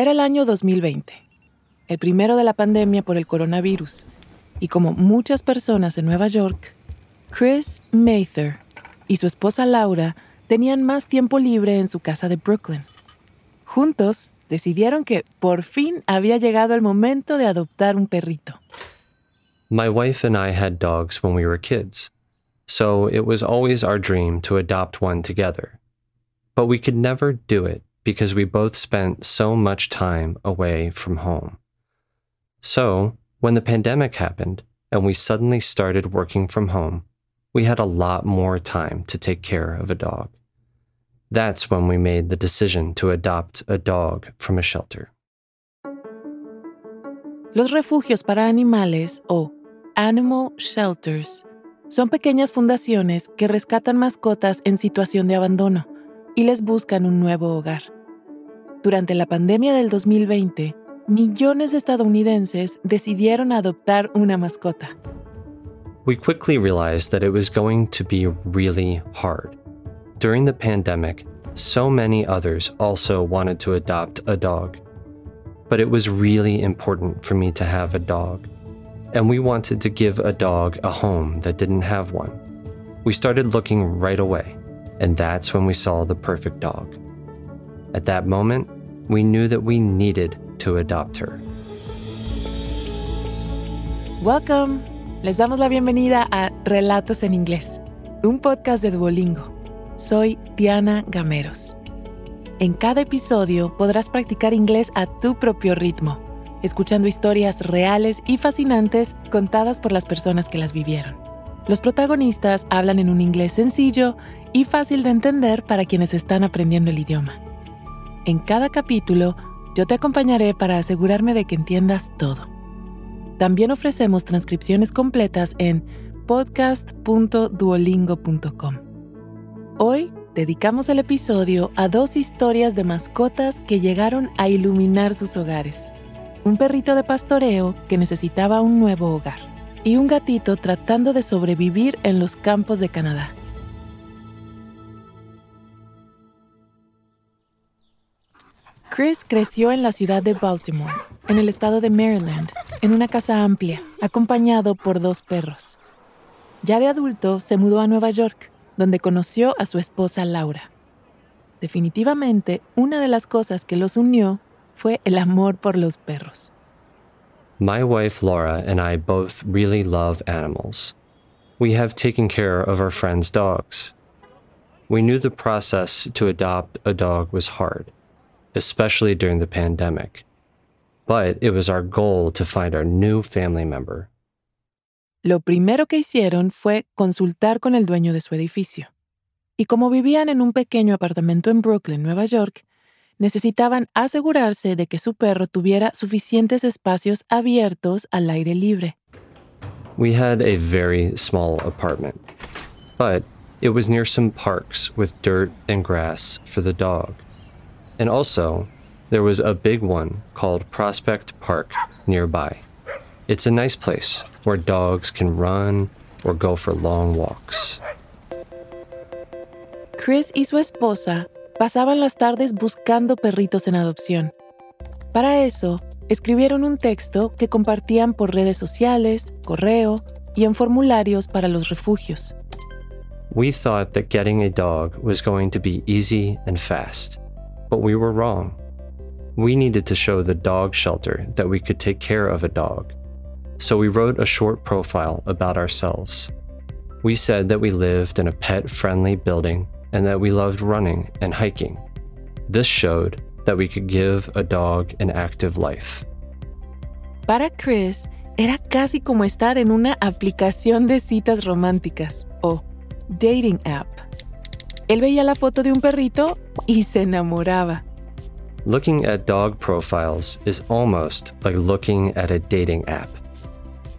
Era el año 2020, el primero de la pandemia por el coronavirus, y como muchas personas en Nueva York, Chris Mather y su esposa Laura tenían más tiempo libre en su casa de Brooklyn. Juntos decidieron que por fin había llegado el momento de adoptar un perrito. My wife and I had dogs when we were kids, so it was always our dream to adopt one together. But we could never do it because we both spent so much time away from home. So, when the pandemic happened and we suddenly started working from home, we had a lot more time to take care of a dog. That's when we made the decision to adopt a dog from a shelter. Los refugios para animales o animal shelters son pequeñas fundaciones que rescatan mascotas en situación de abandono y les buscan un nuevo hogar. Durante la pandemia del 2020, millones de estadounidenses decidieron adoptar una mascota. We quickly realized that it was going to be really hard. During the pandemic, so many others also wanted to adopt a dog. But it was really important for me to have a dog. And we wanted to give a dog a home that didn't have one. We started looking right away, and that's when we saw the perfect dog. At that moment, we knew that we needed to adopt her. Welcome. Les damos la bienvenida a Relatos en Inglés, un podcast de Duolingo. Soy Diana Gameros. En cada episodio podrás practicar inglés a tu propio ritmo, escuchando historias reales y fascinantes contadas por las personas que las vivieron. Los protagonistas hablan en un inglés sencillo y fácil de entender para quienes están aprendiendo el idioma. En cada capítulo, yo te acompañaré para asegurarme de que entiendas todo. También ofrecemos transcripciones completas en podcast.duolingo.com. Hoy dedicamos el episodio a dos historias de mascotas que llegaron a iluminar sus hogares. Un perrito de pastoreo que necesitaba un nuevo hogar y un gatito tratando de sobrevivir en los campos de Canadá. Chris creció en la ciudad de Baltimore, en el estado de Maryland, en una casa amplia, acompañado por dos perros. Ya de adulto se mudó a Nueva York, donde conoció a su esposa Laura. Definitivamente, una de las cosas que los unió fue el amor por los perros. My wife Laura and I both really love animals. We have taken care of our friends' dogs. We knew the process to adopt a dog was hard especially during the pandemic. But it was our goal to find our new family member. Lo primero que hicieron fue consultar con el dueño de su edificio. Y como vivían en un pequeño apartamento en Brooklyn, Nueva York, necesitaban asegurarse de que su perro tuviera suficientes espacios abiertos al aire libre. We had a very small apartment, but it was near some parks with dirt and grass for the dog. And also, there was a big one called Prospect Park nearby. It's a nice place where dogs can run or go for long walks. Chris y su esposa pasaban las tardes buscando perritos en adopción. Para eso, escribieron un texto que compartían por redes sociales, correo y en formularios para los refugios. We thought that getting a dog was going to be easy and fast. But we were wrong. We needed to show the dog shelter that we could take care of a dog. So we wrote a short profile about ourselves. We said that we lived in a pet friendly building and that we loved running and hiking. This showed that we could give a dog an active life. Para Chris, era casi como estar en una aplicación de citas románticas o dating app. Él veía la foto de un perrito y se enamoraba. Looking at dog profiles is almost like looking at a dating app.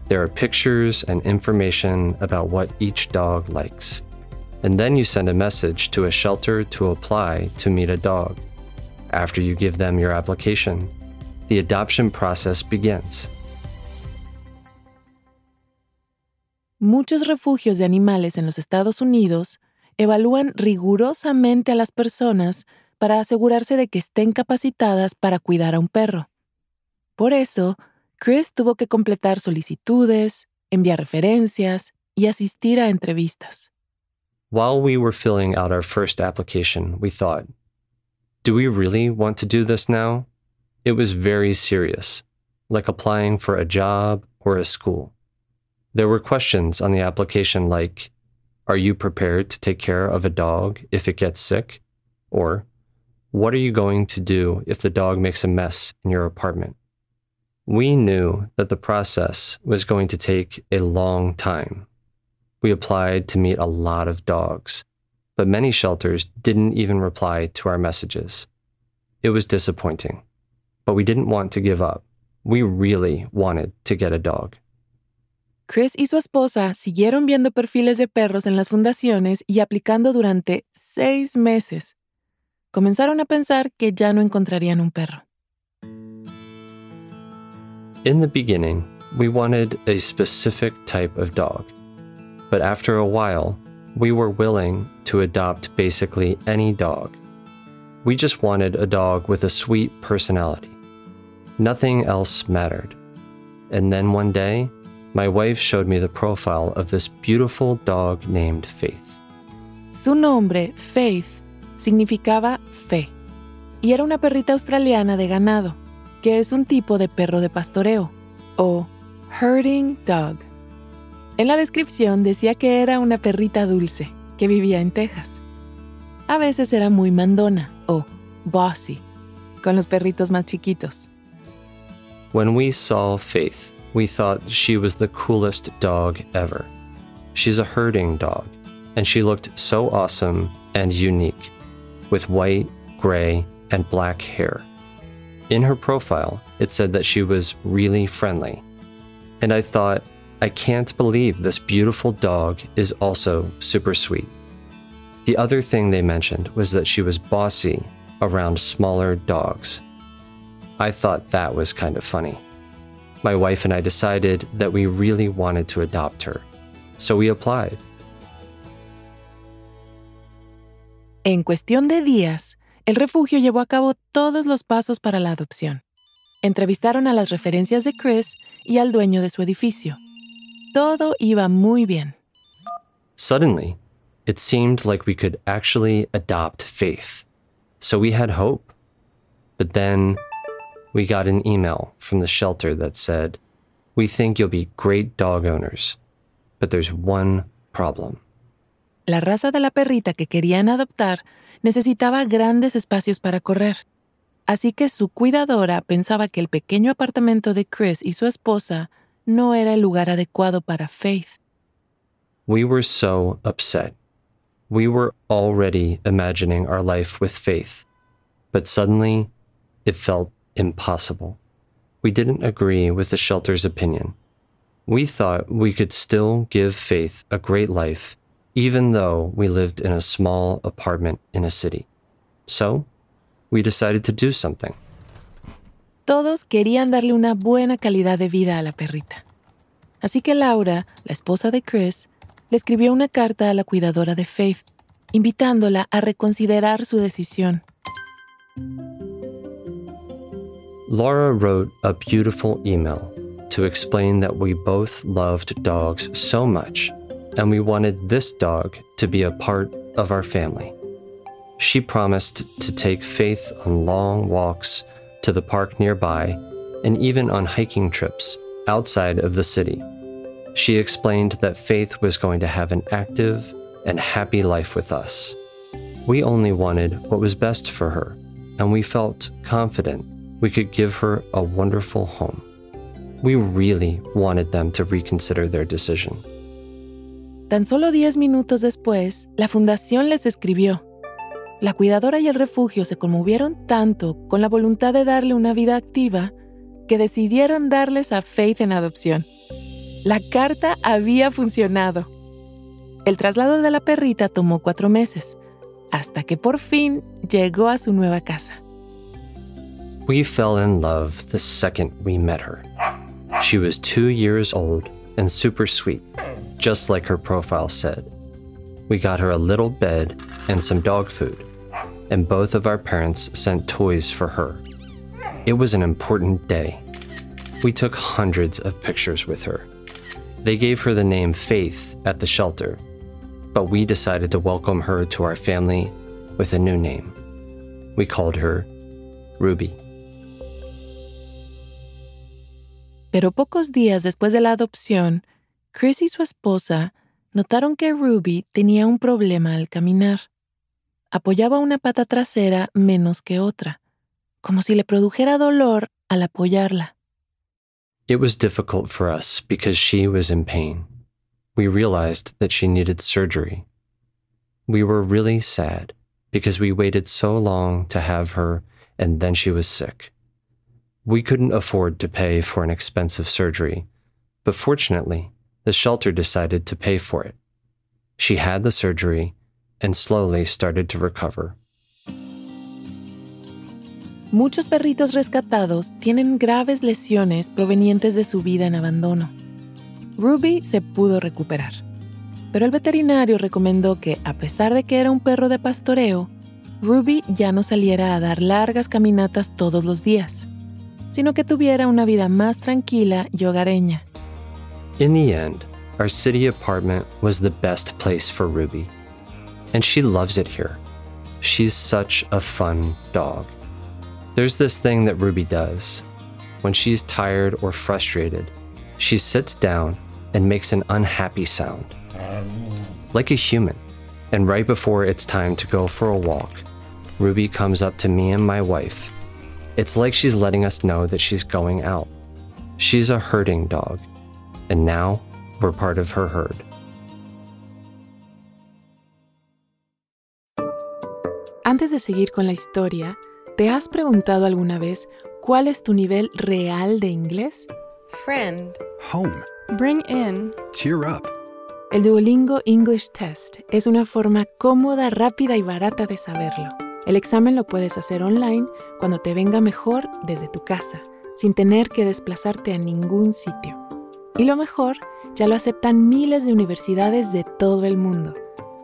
There are pictures and information about what each dog likes. And then you send a message to a shelter to apply to meet a dog. After you give them your application, the adoption process begins. Muchos refugios de animales en los Estados Unidos evalúan rigurosamente a las personas para asegurarse de que estén capacitadas para cuidar a un perro. Por eso, Chris tuvo que completar solicitudes, enviar referencias y asistir a entrevistas. While we were filling out our first application, we thought, do we really want to do this now? It was very serious, like applying for a job or a school. There were questions on the application like, Are you prepared to take care of a dog if it gets sick? Or, What are you going to do if the dog makes a mess in your apartment? We knew that the process was going to take a long time. We applied to meet a lot of dogs, but many shelters didn't even reply to our messages. It was disappointing, but we didn't want to give up. We really wanted to get a dog. Chris y su esposa siguieron viendo perfiles de perros en las fundaciones y aplicando durante seis meses. Comenzaron a pensar que ya no encontrarían un perro. In the beginning, we wanted a specific type of dog. But after a while, we were willing to adopt basically any dog. We just wanted a dog with a sweet personality. Nothing else mattered. And then one day, my wife showed me the profile of this beautiful dog named Faith. Su nombre, Faith, significaba fe, y era una perrita australiana de ganado, que es un tipo de perro de pastoreo, o herding dog. En la descripción decía que era una perrita dulce, que vivía en Texas. A veces era muy mandona, o bossy, con los perritos más chiquitos. When we saw Faith, we thought she was the coolest dog ever. She's a herding dog, and she looked so awesome and unique, with white, gray, and black hair. In her profile, it said that she was really friendly. And I thought, I can't believe this beautiful dog is also super sweet. The other thing they mentioned was that she was bossy around smaller dogs. I thought that was kind of funny my wife and I decided that we really wanted to adopt her. So we applied. En cuestión de días, el refugio llevó a cabo todos los pasos para la adopción. Entrevistaron a las referencias de Chris y al dueño de su edificio. Todo iba muy bien. Suddenly, it seemed like we could actually adopt Faith. So we had hope. But then we got an email from the shelter that said, We think you'll be great dog owners, but there's one problem. La raza de la perrita que querían adoptar necesitaba grandes espacios para correr. Así que su cuidadora pensaba que el pequeño apartamento de Chris y su esposa no era el lugar adecuado para Faith. We were so upset. We were already imagining our life with Faith, but suddenly it felt impossible. We didn't agree with the shelter's opinion. We thought we could still give Faith a great life, even though we lived in a small apartment in a city. So, we decided to do something. Todos querían darle una buena calidad de vida a la perrita. Así que Laura, la esposa de Chris, le escribió una carta a la cuidadora de Faith, invitándola a reconsiderar su decisión. Laura wrote a beautiful email to explain that we both loved dogs so much and we wanted this dog to be a part of our family. She promised to take Faith on long walks to the park nearby and even on hiking trips outside of the city. She explained that Faith was going to have an active and happy life with us. We only wanted what was best for her, and we felt confident we could give her a wonderful home. We really wanted them to reconsider their decision. Tan solo diez minutos después, la fundación les escribió. La cuidadora y el refugio se conmovieron tanto con la voluntad de darle una vida activa que decidieron darles a Faith en adopción. La carta había funcionado. El traslado de la perrita tomó cuatro meses, hasta que por fin llegó a su nueva casa. We fell in love the second we met her. She was two years old and super sweet, just like her profile said. We got her a little bed and some dog food, and both of our parents sent toys for her. It was an important day. We took hundreds of pictures with her. They gave her the name Faith at the shelter, but we decided to welcome her to our family with a new name. We called her Ruby. Pero pocos días después de la adopción, Chris y su esposa notaron que Ruby tenía un problema al caminar. Apoyaba una pata trasera menos que otra, como si le produjera dolor al apoyarla. It was difficult for us because she was in pain. We realized that she needed surgery. We were really sad because we waited so long to have her and then she was sick. We couldn't afford to pay for an expensive surgery, but fortunately, the shelter decided to pay for it. She had the surgery and slowly started to recover. Muchos perritos rescatados tienen graves lesiones provenientes de su vida en abandono. Ruby se pudo recuperar, pero el veterinario recomendó que, a pesar de que era un perro de pastoreo, Ruby ya no saliera a dar largas caminatas todos los días, sino que tuviera una vida más tranquila y hogareña. In the end, our city apartment was the best place for Ruby, and she loves it here. She's such a fun dog. There's this thing that Ruby does. When she's tired or frustrated, she sits down and makes an unhappy sound, like a human. And right before it's time to go for a walk, Ruby comes up to me and my wife. It's like she's letting us know that she's going out. She's a herding dog, and now we're part of her herd. Antes de seguir con la historia, ¿te has preguntado alguna vez cuál es tu nivel real de inglés? Friend. Home. Bring in. Cheer up. El Duolingo English Test es una forma cómoda, rápida y barata de saberlo. El examen lo puedes hacer online cuando te venga mejor desde tu casa, sin tener que desplazarte a ningún sitio. Y lo mejor, ya lo aceptan miles de universidades de todo el mundo.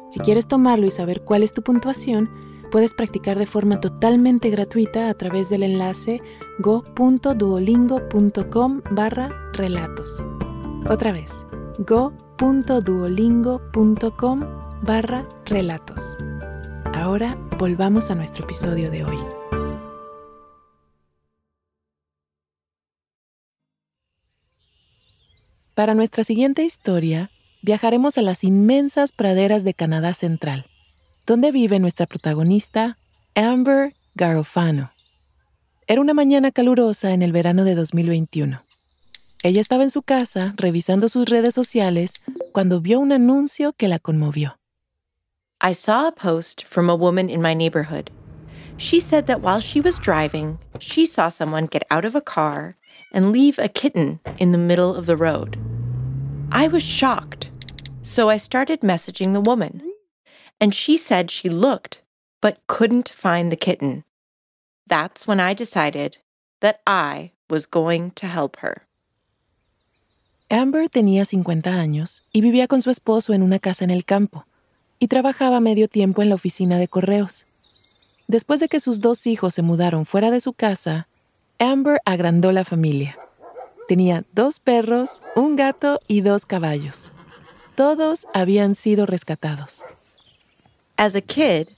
Si quieres tomarlo y saber cuál es tu puntuación, puedes practicar de forma totalmente gratuita a través del enlace go.duolingo.com barra relatos. Otra vez, go.duolingo.com barra relatos. Ahora volvamos a nuestro episodio de hoy. Para nuestra siguiente historia, viajaremos a las inmensas praderas de Canadá Central, donde vive nuestra protagonista, Amber Garofano. Era una mañana calurosa en el verano de 2021. Ella estaba en su casa revisando sus redes sociales cuando vio un anuncio que la conmovió. I saw a post from a woman in my neighborhood. She said that while she was driving, she saw someone get out of a car and leave a kitten in the middle of the road. I was shocked, so I started messaging the woman. And she said she looked, but couldn't find the kitten. That's when I decided that I was going to help her. Amber tenía 50 años y vivía con su esposo en una casa en el campo y trabajaba medio tiempo en la oficina de correos. Después de que sus dos hijos se mudaron fuera de su casa, Amber agrandó la familia. Tenía dos perros, un gato y dos caballos. Todos habían sido rescatados. As a kid,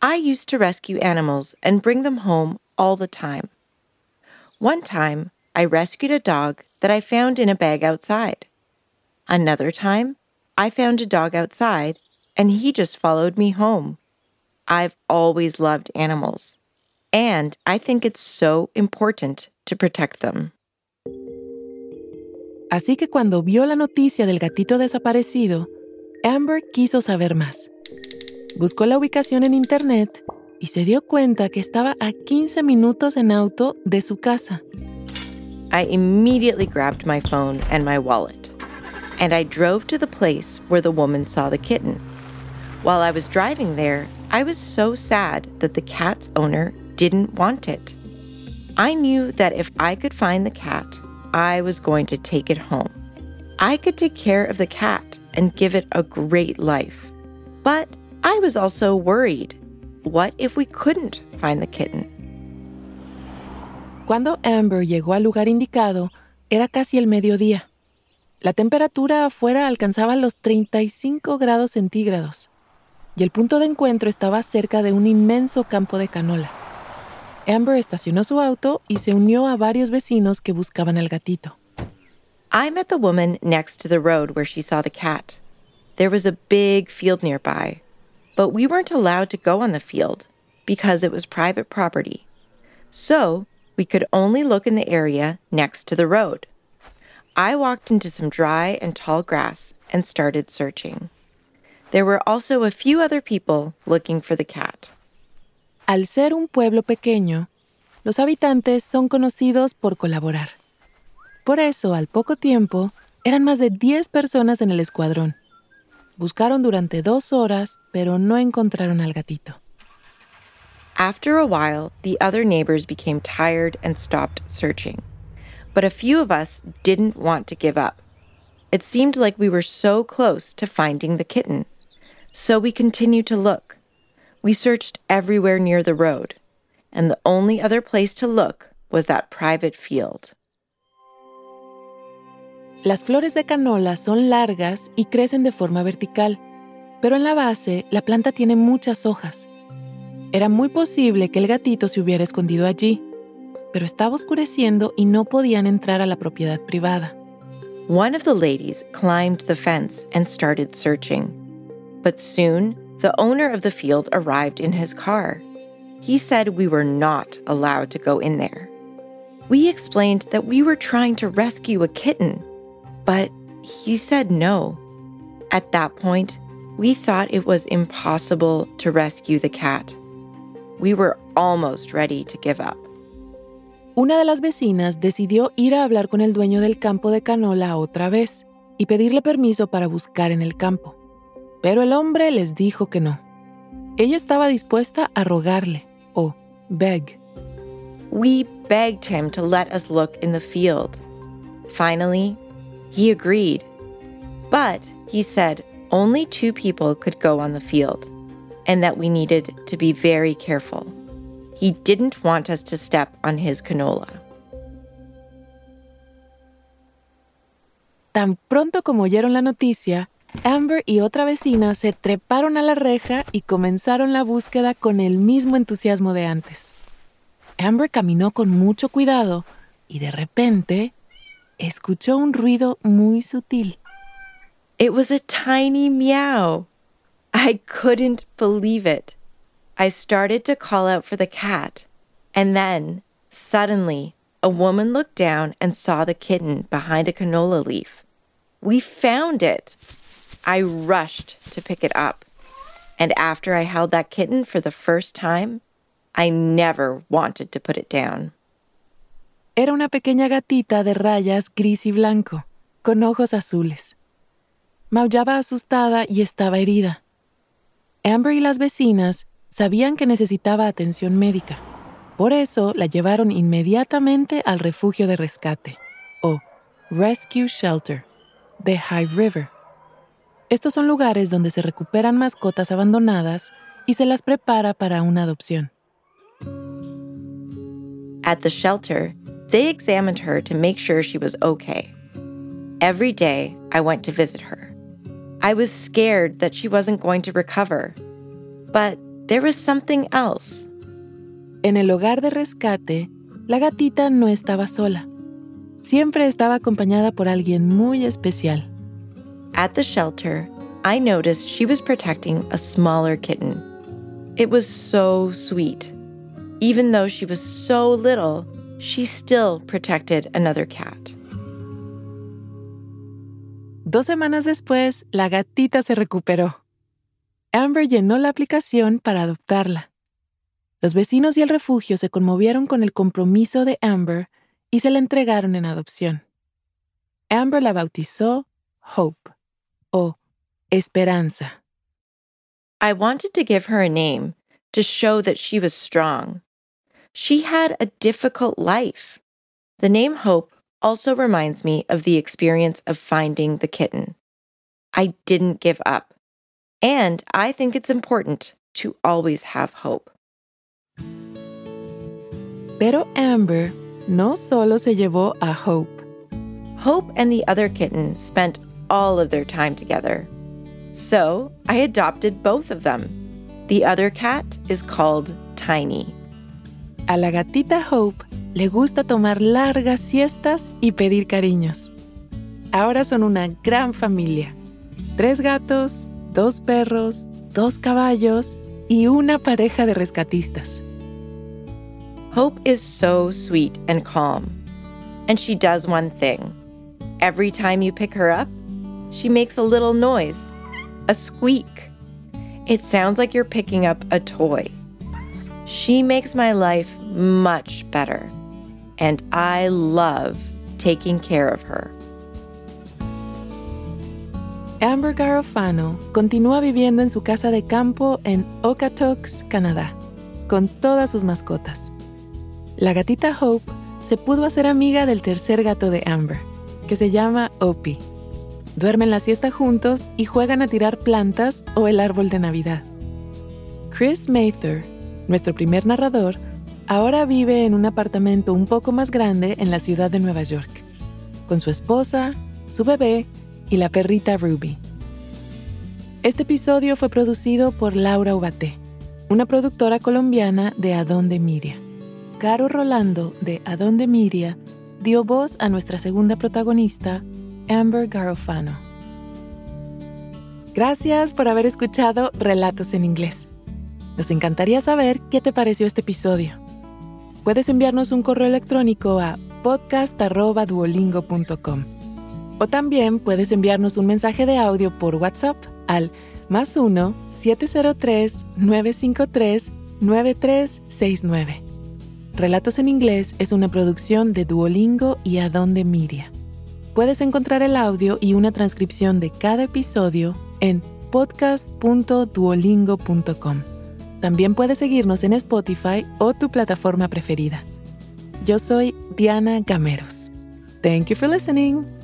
I used to rescue animals and bring them home all the time. One time, I rescued a dog that I found in a bag outside. Another time, I found a dog outside and he just followed me home. I've always loved animals, and I think it's so important to protect them. Así que cuando vio la noticia del gatito desaparecido, Amber quiso saber más. Buscó la ubicación en Internet y se dio cuenta que estaba a 15 minutos en auto de su casa. I immediately grabbed my phone and my wallet, and I drove to the place where the woman saw the kitten. While I was driving there, I was so sad that the cat's owner didn't want it. I knew that if I could find the cat, I was going to take it home. I could take care of the cat and give it a great life. But I was also worried. what if we couldn't find the kitten? Cuando Amber llegó al lugar indicado, era casi el mediodía. La temperatura afuera alcanzaba los 35 grados centígrados y el punto de encuentro estaba cerca de un inmenso campo de canola. Amber estacionó su auto y se unió a varios vecinos que buscaban al gatito. I met the woman next to the road where she saw the cat. There was a big field nearby, but we weren't allowed to go on the field because it was private property. So we could only look in the area next to the road. I walked into some dry and tall grass and started searching. There were also a few other people looking for the cat. Al ser un pueblo pequeño, los habitantes son conocidos por colaborar. Por eso, al poco tiempo, eran más de 10 personas en el escuadrón. Buscaron durante dos horas, pero no encontraron al gatito. After a while, the other neighbors became tired and stopped searching. But a few of us didn't want to give up. It seemed like we were so close to finding the kitten. So we continued to look. We searched everywhere near the road, and the only other place to look was that private field. Las flores de canola son largas y crecen de forma vertical, pero en la base la planta tiene muchas hojas. Era muy posible que el gatito se hubiera escondido allí, pero estaba oscureciendo y no podían entrar a la propiedad privada. One of the ladies climbed the fence and started searching. But soon, the owner of the field arrived in his car. He said we were not allowed to go in there. We explained that we were trying to rescue a kitten, but he said no. At that point, we thought it was impossible to rescue the cat. We were almost ready to give up. Una de las vecinas decidió ir a hablar con el dueño del campo de canola otra vez y pedirle permiso para buscar en el campo. Pero el hombre les dijo que no. Ella estaba dispuesta a rogarle, o beg. We begged him to let us look in the field. Finally, he agreed. But he said only two people could go on the field and that we needed to be very careful. He didn't want us to step on his canola. Tan pronto como oyeron la noticia, Amber y otra vecina se treparon a la reja y comenzaron la búsqueda con el mismo entusiasmo de antes. Amber caminó con mucho cuidado y de repente escuchó un ruido muy sutil. It was a tiny meow. I couldn't believe it. I started to call out for the cat, and then, suddenly, a woman looked down and saw the kitten behind a canola leaf. We found it. I rushed to pick it up. And after I held that kitten for the first time, I never wanted to put it down. Era una pequeña gatita de rayas gris y blanco, con ojos azules. Maullaba asustada y estaba herida. Amber y las vecinas sabían que necesitaba atención médica. Por eso la llevaron inmediatamente al refugio de rescate, o Rescue Shelter, de High River. Estos son lugares donde se recuperan mascotas abandonadas y se las prepara para una adopción. At the shelter, they examined her to make sure she was okay. Every day, I went to visit her. I was scared that she wasn't going to recover. But there was something else. En el hogar de rescate, la gatita no estaba sola. Siempre estaba acompañada por alguien muy especial. At the shelter, I noticed she was protecting a smaller kitten. It was so sweet. Even though she was so little, she still protected another cat. Dos semanas después, la gatita se recuperó. Amber llenó la aplicación para adoptarla. Los vecinos y el refugio se conmovieron con el compromiso de Amber y se la entregaron en adopción. Amber la bautizó Hope o Esperanza. I wanted to give her a name to show that she was strong. She had a difficult life. The name Hope also reminds me of the experience of finding the kitten. I didn't give up. And I think it's important to always have hope. Pero Amber no solo se llevó a Hope. Hope and the other kitten spent all of their time together. So I adopted both of them. The other cat is called Tiny. A la gatita Hope le gusta tomar largas siestas y pedir cariños. Ahora son una gran familia. Tres gatos, dos perros, dos caballos y una pareja de rescatistas. Hope is so sweet and calm. And she does one thing. Every time you pick her up, she makes a little noise, a squeak. It sounds like you're picking up a toy. She makes my life much better. And I love taking care of her. Amber Garofano continúa viviendo en su casa de campo en Okotoks, Canadá, con todas sus mascotas. La gatita Hope se pudo hacer amiga del tercer gato de Amber, que se llama Opie. Duermen la siesta juntos y juegan a tirar plantas o el árbol de Navidad. Chris Mather, nuestro primer narrador, ahora vive en un apartamento un poco más grande en la ciudad de Nueva York, con su esposa, su bebé y la perrita Ruby. Este episodio fue producido por Laura Ubate, una productora colombiana de Adonde Miria. Caro Rolando de Adonde Miria dio voz a nuestra segunda protagonista, Amber Garofano. Gracias por haber escuchado Relatos en Inglés. Nos encantaría saber qué te pareció este episodio. Puedes enviarnos un correo electrónico a podcast.duolingo.com. O también puedes enviarnos un mensaje de audio por WhatsApp al más 1-703-953-9369. Relatos en inglés es una producción de Duolingo y Adonde Miria. Puedes encontrar el audio y una transcripción de cada episodio en podcast.duolingo.com. También puedes seguirnos en Spotify o tu plataforma preferida. Yo soy Diana Gameros. Thank you for listening.